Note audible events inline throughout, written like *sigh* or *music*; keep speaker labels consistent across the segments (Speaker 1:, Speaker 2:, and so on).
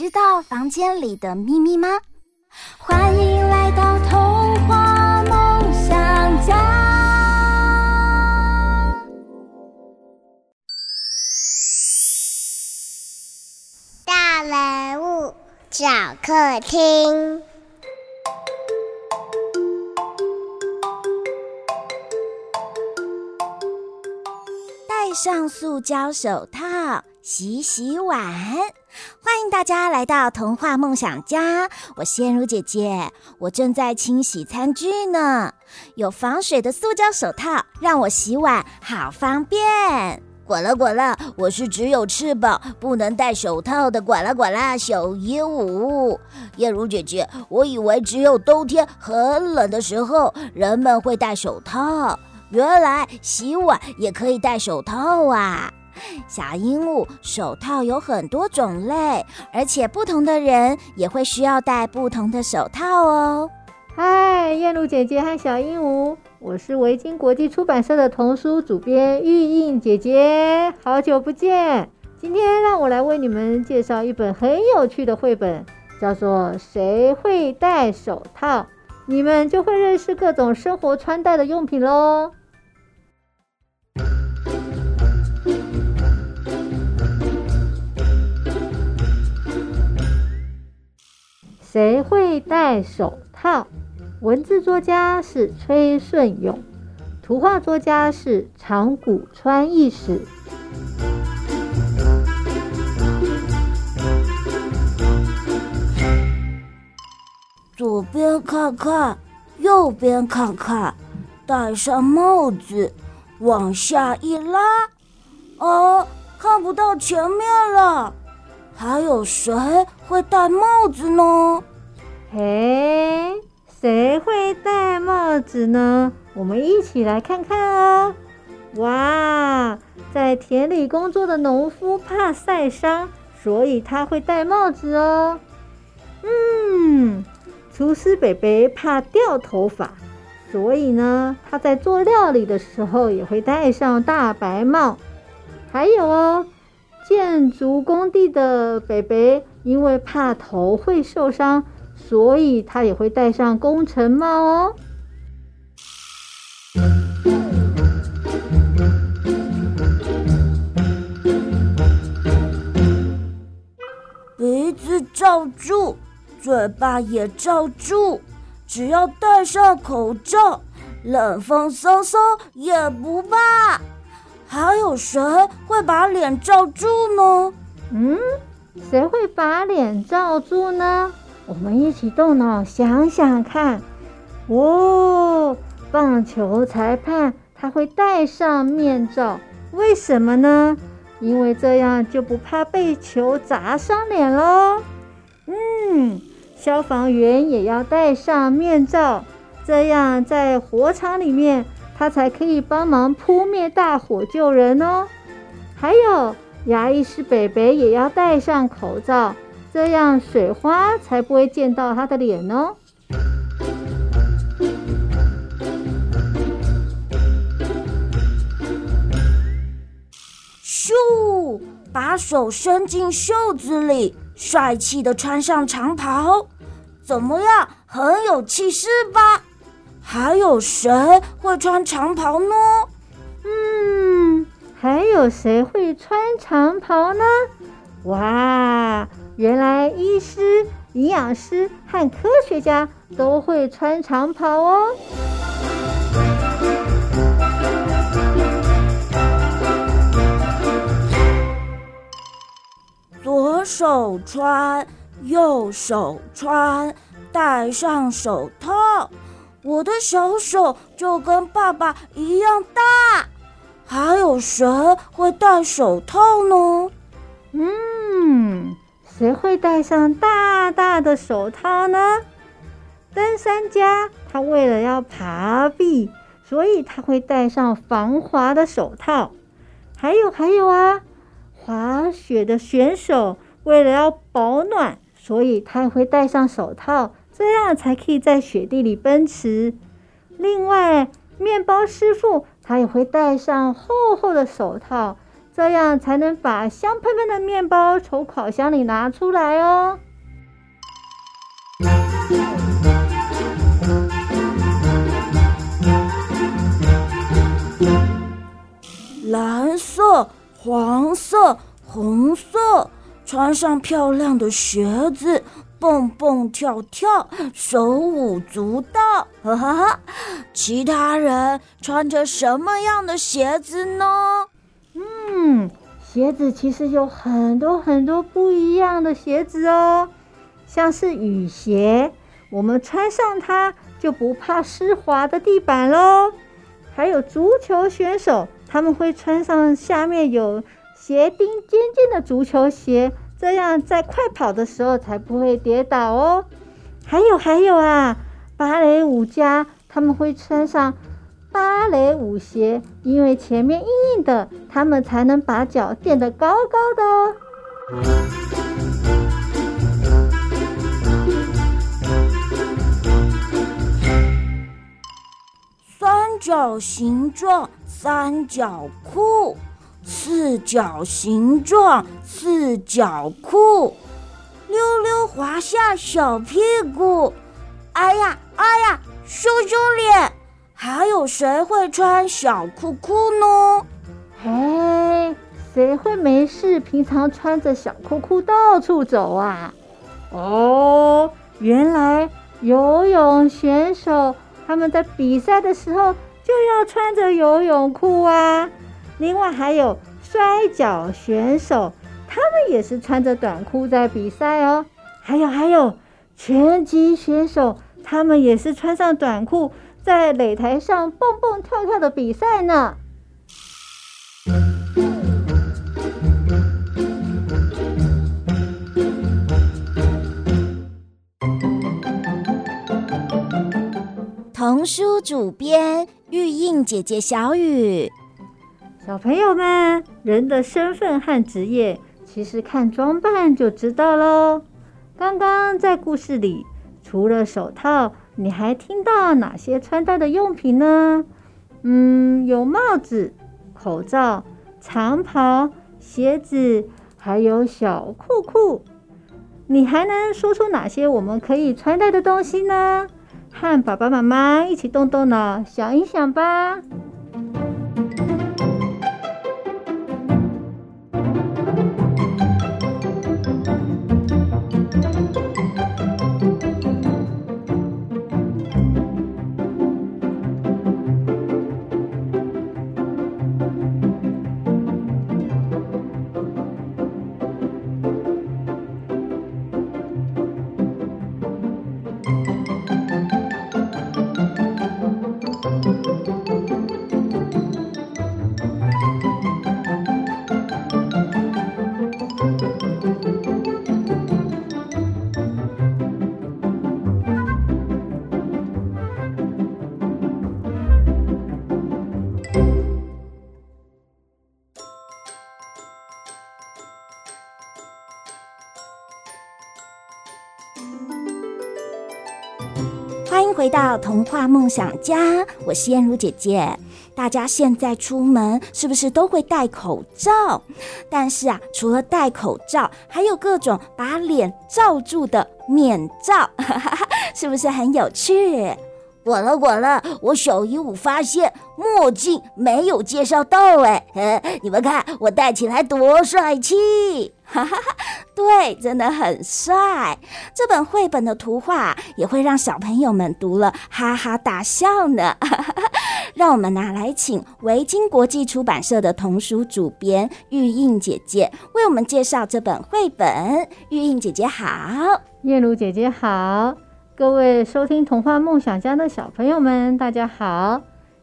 Speaker 1: 知道房间里的秘密吗？欢迎来到童话梦想家。
Speaker 2: 大人物小客厅。
Speaker 1: 戴上塑胶手套，洗洗碗。欢迎大家来到童话梦想家，我仙如姐姐，我正在清洗餐具呢。有防水的塑胶手套，让我洗碗好方便。呱啦呱啦，我是只有翅膀不能戴手套的呱啦呱啦小鹦鹉。燕如姐姐，我以为只有冬天很冷的时候人们会戴手套，原来洗碗也可以戴手套啊！小鹦鹉，手套有很多种类，而且不同的人也会需要戴不同的手套哦。
Speaker 3: 嗨，燕露姐姐和小鹦鹉，我是维京国际出版社的童书主编玉印姐姐，好久不见。今天让我来为你们介绍一本很有趣的绘本，叫做《谁会戴手套》，你们就会认识各种生活穿戴的用品喽。谁会戴手套？文字作家是崔顺勇，图画作家是长谷川义史。
Speaker 1: 左边看看，右边看看，戴上帽子，往下一拉，哦，看不到前面了。还有谁会戴帽子呢？
Speaker 3: 嘿，谁会戴帽子呢？我们一起来看看哦。哇，在田里工作的农夫怕晒伤，所以他会戴帽子哦。嗯，厨师伯伯怕掉头发，所以呢，他在做料理的时候也会戴上大白帽。还有哦。建筑工地的北北，因为怕头会受伤，所以他也会戴上工程帽哦。
Speaker 1: 鼻子罩住，嘴巴也罩住，只要戴上口罩，冷风嗖嗖也不怕。还有谁会把脸罩住呢？
Speaker 3: 嗯，谁会把脸罩住呢？我们一起动脑想想看。哦，棒球裁判他会戴上面罩，为什么呢？因为这样就不怕被球砸伤脸喽。嗯，消防员也要戴上面罩，这样在火场里面。他才可以帮忙扑灭大火救人哦。还有牙医师北北也要戴上口罩，这样水花才不会溅到他的脸哦。
Speaker 1: 咻，把手伸进袖子里，帅气的穿上长袍，怎么样？很有气势吧？还有谁会穿长袍呢？
Speaker 3: 嗯，还有谁会穿长袍呢？哇，原来医师、营养师和科学家都会穿长袍哦。
Speaker 1: 左手穿，右手穿，戴上手套。我的小手就跟爸爸一样大，还有谁会戴手套呢？
Speaker 3: 嗯，谁会戴上大大的手套呢？登山家他为了要爬壁，所以他会戴上防滑的手套。还有还有啊，滑雪的选手为了要保暖，所以他也会戴上手套，这样才可以在雪地里奔驰。另外，面包师傅他也会戴上厚厚的手套，这样才能把香喷喷的面包从烤箱里拿出来哦。
Speaker 1: 蓝色、黄色、红色，穿上漂亮的鞋子，蹦蹦跳跳，手舞足蹈，哈哈哈！其他人穿着什么样的鞋子呢？
Speaker 3: 嗯，鞋子其实有很多很多不一样的鞋子哦，像是雨鞋，我们穿上它就不怕湿滑的地板喽。还有足球选手。他们会穿上下面有鞋钉尖尖的足球鞋，这样在快跑的时候才不会跌倒哦。还有还有啊，芭蕾舞家他们会穿上芭蕾舞鞋，因为前面硬硬的，他们才能把脚垫得高高的哦。
Speaker 1: 三角形状。三角裤，四角形状四角裤，溜溜滑下小屁股，哎呀哎呀，羞羞脸！还有谁会穿小裤裤呢？
Speaker 3: 嘿，谁会没事平常穿着小裤裤到处走啊？哦，原来游泳选手他们在比赛的时候。就要穿着游泳裤啊！另外还有摔跤选手，他们也是穿着短裤在比赛哦。还有还有拳击选手，他们也是穿上短裤在擂台上蹦蹦跳跳的比赛呢。
Speaker 1: 童书主编。玉印姐姐小雨，
Speaker 3: 小朋友们，人的身份和职业，其实看装扮就知道喽。刚刚在故事里，除了手套，你还听到哪些穿戴的用品呢？嗯，有帽子、口罩、长袍、鞋子，还有小裤裤。你还能说出哪些我们可以穿戴的东西呢？和爸爸妈妈一起动动脑，想一想吧。
Speaker 1: 到童话梦想家，我是燕如姐姐。大家现在出门是不是都会戴口罩？但是啊，除了戴口罩，还有各种把脸罩住的面罩，*laughs* 是不是很有趣？
Speaker 4: 管了管了，我小鹦鹉发现墨镜没有介绍到哎，你们看我戴起来多帅气！
Speaker 1: 哈 *laughs* 哈哈，对，真的很帅。这本绘本的图画也会让小朋友们读了哈哈大笑呢。哈哈哈，让我们拿来请维京国际出版社的童书主编玉印姐姐为我们介绍这本绘本。玉印姐姐好，
Speaker 3: 燕如姐姐好。各位收听童话梦想家的小朋友们，大家好！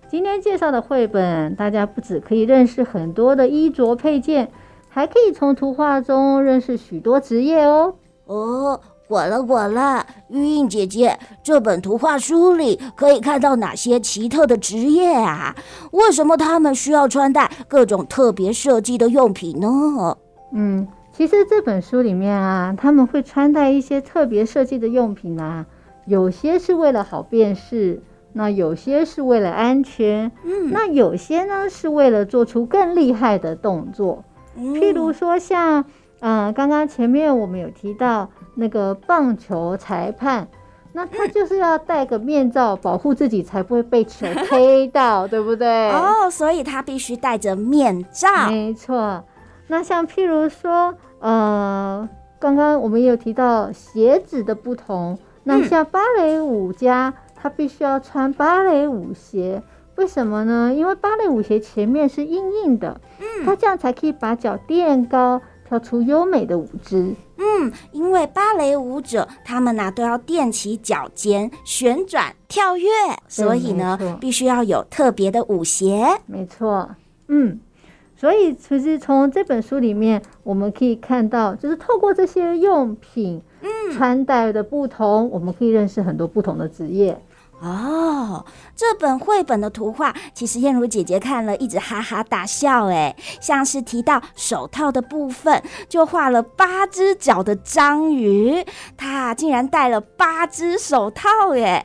Speaker 3: 今天介绍的绘本，大家不只可以认识很多的衣着配件，还可以从图画中认识许多职业哦。
Speaker 1: 哦，管了管了，玉印姐姐，这本图画书里可以看到哪些奇特的职业啊？为什么他们需要穿戴各种特别设计的用品呢？
Speaker 3: 嗯，其实这本书里面啊，他们会穿戴一些特别设计的用品啊，有些是为了好辨识，那有些是为了安全，嗯，那有些呢是为了做出更厉害的动作，嗯，譬如说像。呃，刚刚前面我们有提到那个棒球裁判，那他就是要戴个面罩保护自己，才不会被球 K 到，*laughs* 对不对？
Speaker 1: 哦，所以他必须戴着面罩。
Speaker 3: 没错。那像譬如说，呃，刚刚我们也有提到鞋子的不同，那像芭蕾舞家，他必须要穿芭蕾舞鞋，为什么呢？因为芭蕾舞鞋前面是硬硬的，嗯，他这样才可以把脚垫高。跳出优美的舞姿。
Speaker 1: 嗯，因为芭蕾舞者他们呢、啊、都要垫起脚尖旋转跳跃，所以呢必须要有特别的舞鞋。
Speaker 3: 没错，嗯，所以其实从这本书里面我们可以看到，就是透过这些用品，嗯，穿戴的不同，我们可以认识很多不同的职业。
Speaker 1: 哦，这本绘本的图画，其实燕如姐姐看了一直哈哈大笑。哎，像是提到手套的部分，就画了八只脚的章鱼，它竟然戴了八只手套。耶，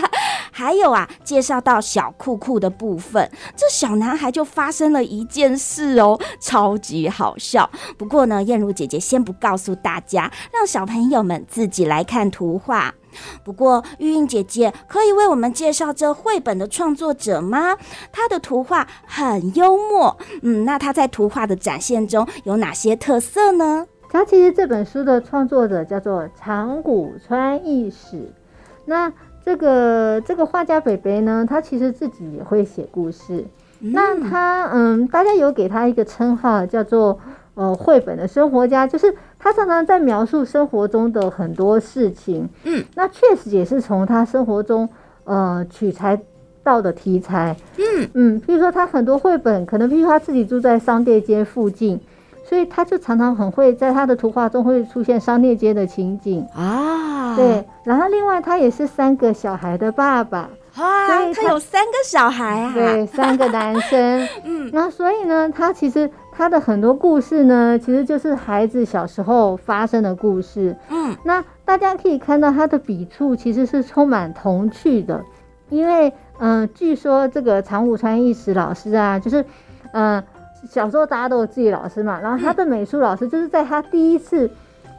Speaker 1: *laughs* 还有啊，介绍到小裤裤的部分，这小男孩就发生了一件事哦，超级好笑。不过呢，燕如姐姐先不告诉大家，让小朋友们自己来看图画。不过，玉英姐姐可以为我们介绍这绘本的创作者吗？他的图画很幽默，嗯，那他在图画的展现中有哪些特色呢？
Speaker 3: 他其实这本书的创作者叫做长谷川义史。那这个这个画家北北呢，他其实自己也会写故事。嗯、那他嗯，大家有给他一个称号叫做呃绘本的生活家，就是。他常常在描述生活中的很多事情，嗯，那确实也是从他生活中呃取材到的题材，嗯嗯，譬如说他很多绘本，可能譬如他自己住在商店街附近，所以他就常常很会在他的图画中会出现商店街的情景啊，对，然后另外他也是三个小孩的爸爸，
Speaker 1: 哇，他，他有三个小孩啊，
Speaker 3: 对，三个男生，*laughs* 嗯，那所以呢，他其实。他的很多故事呢，其实就是孩子小时候发生的故事。嗯，那大家可以看到他的笔触其实是充满童趣的，因为嗯、呃，据说这个长谷川义史老师啊，就是嗯、呃，小时候大家都有自己老师嘛，然后他的美术老师就是在他第一次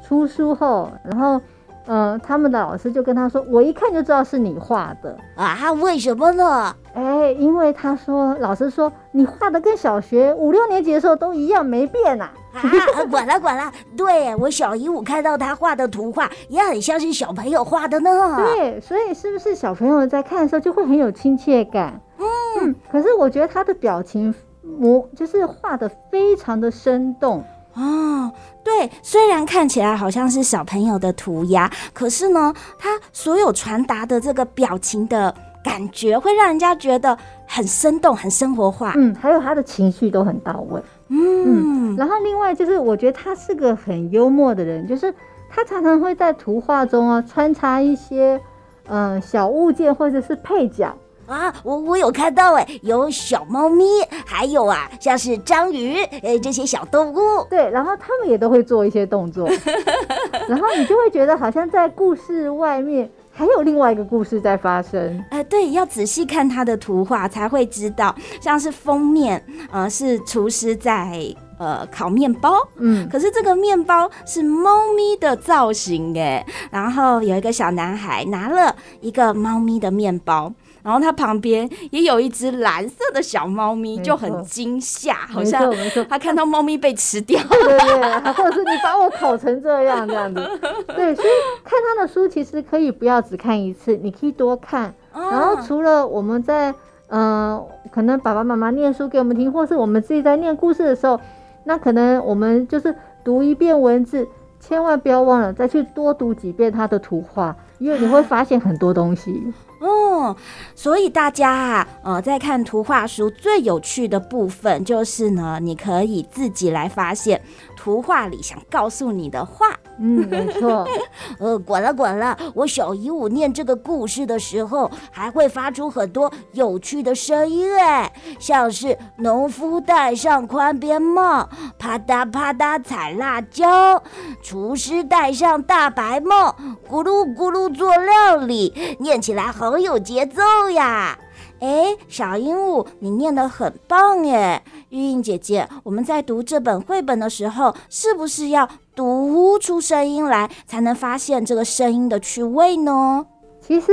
Speaker 3: 出书后，然后。嗯，他们的老师就跟他说：“我一看就知道是你画的
Speaker 1: 啊，为什么呢？
Speaker 3: 哎，因为他说，老师说你画的跟小学五六年级的时候都一样，没变呐。啊，
Speaker 1: 啊，管了管了，对，我小姨我看到他画的图画也很像是小朋友画的呢。
Speaker 3: 对，所以是不是小朋友在看的时候就会很有亲切感？嗯，嗯，可是我觉得他的表情模就是画的非常的生动。”
Speaker 1: 哦，对，虽然看起来好像是小朋友的涂鸦，可是呢，他所有传达的这个表情的感觉，会让人家觉得很生动、很生活化。
Speaker 3: 嗯，还有他的情绪都很到位。嗯，嗯，然后另外就是，我觉得他是个很幽默的人，就是他常常会在图画中啊穿插一些嗯、呃、小物件或者是配角。
Speaker 1: 啊，我我有看到哎，有小猫咪，还有啊，像是章鱼，呃，这些小动物。
Speaker 3: 对，然后他们也都会做一些动作，*laughs* 然后你就会觉得好像在故事外面还有另外一个故事在发生。
Speaker 1: 呃，对，要仔细看他的图画才会知道，像是封面，呃，是厨师在呃烤面包，嗯，可是这个面包是猫咪的造型哎，然后有一个小男孩拿了一个猫咪的面包。然后它旁边也有一只蓝色的小猫咪，就很惊吓，好像它看到猫咪被吃掉，
Speaker 3: 对对对，或者是你把我烤成这样这样子，*laughs* 对，所以看他的书其实可以不要只看一次，你可以多看。然后除了我们在嗯、呃，可能爸爸妈妈念书给我们听，或是我们自己在念故事的时候，那可能我们就是读一遍文字，千万不要忘了再去多读几遍他的图画，因为你会发现很多东西。
Speaker 1: 哦。哦，所以大家啊，呃，在看图画书最有趣的部分就是呢，你可以自己来发现图画里想告诉你的话。
Speaker 3: 嗯，没错。*laughs*
Speaker 5: 呃，滚了滚了，我小鹦鹉念这个故事的时候，还会发出很多有趣的声音，哎，像是农夫戴上宽边帽，啪嗒啪嗒采辣椒；厨师戴上大白帽，咕噜咕噜做料理，念起来好有节奏呀。
Speaker 1: 哎，小鹦鹉，你念得很棒耶！玉英姐姐，我们在读这本绘本的时候，是不是要读出声音来，才能发现这个声音的趣味呢？
Speaker 3: 其实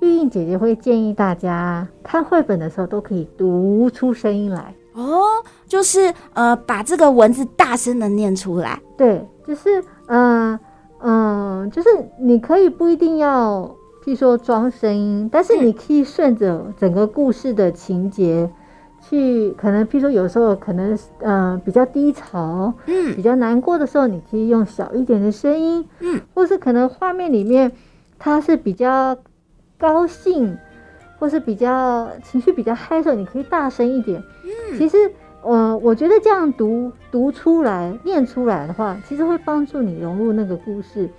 Speaker 3: 玉英姐姐会建议大家看绘本的时候，都可以读出声音来
Speaker 1: 哦，就是呃，把这个文字大声的念出来。
Speaker 3: 对，就是嗯嗯、呃呃，就是你可以不一定要。譬如说装声音，但是你可以顺着整个故事的情节去，可能譬如说有时候可能嗯、呃、比较低潮，嗯，比较难过的时候，你可以用小一点的声音，嗯，或是可能画面里面它是比较高兴，或是比较情绪比较嗨的时候，你可以大声一点，嗯，其实呃我觉得这样读读出来念出来的话，其实会帮助你融入那个故事，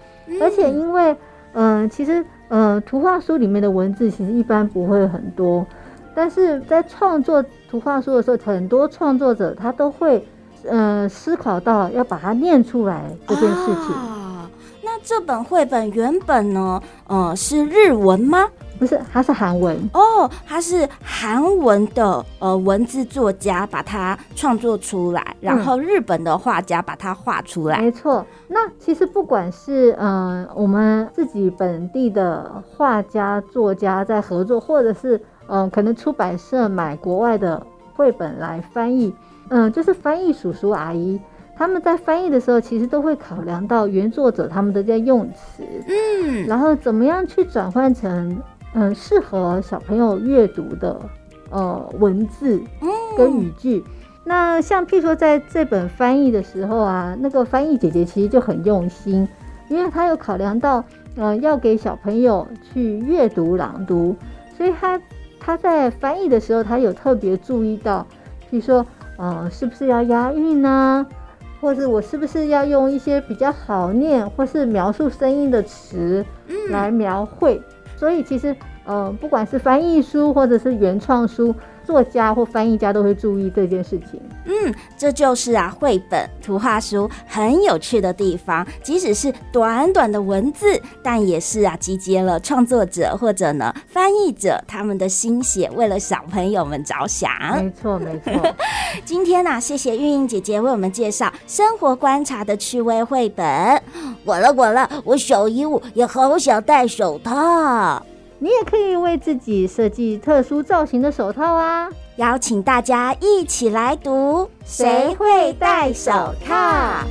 Speaker 3: 而且因为嗯、呃、其实。呃，图画书里面的文字其实一般不会很多，但是在创作图画书的时候，很多创作者他都会呃思考到要把它念出来这件事情。
Speaker 1: 啊，那这本绘本原本呢，呃，是日文吗？
Speaker 3: 不是，它是韩文
Speaker 1: 哦，它是韩文的呃文字作家把它创作出来，然后日本的画家把它画出来。
Speaker 3: 嗯、没错，那其实不管是嗯、呃、我们自己本地的画家作家在合作，或者是嗯、呃、可能出版社买国外的绘本来翻译，嗯、呃，就是翻译叔叔阿姨他们在翻译的时候，其实都会考量到原作者他们的在用词，嗯，然后怎么样去转换成。嗯，适合小朋友阅读的呃文字跟语句。嗯、那像譬如说，在这本翻译的时候啊，那个翻译姐姐其实就很用心，因为她有考量到，呃，要给小朋友去阅读朗读，所以她她在翻译的时候，他有特别注意到，比如说，呃，是不是要押韵呢？或者我是不是要用一些比较好念或是描述声音的词来描绘？嗯所以其实，嗯、呃，不管是翻译书或者是原创书，作家或翻译家都会注意这件事情。
Speaker 1: 嗯，这就是啊，绘本图画书很有趣的地方。即使是短短的文字，但也是啊，集结了创作者或者呢翻译者他们的心血，为了小朋友们着想。
Speaker 3: 没错，没错。*laughs*
Speaker 1: 今天呢、啊，谢谢玉英姐姐为我们介绍生活观察的趣味绘本。
Speaker 5: 滚了滚了，我小鹦鹉也好想戴手套。
Speaker 3: 你也可以为自己设计特殊造型的手套啊！
Speaker 1: 邀请大家一起来读，谁会戴手套？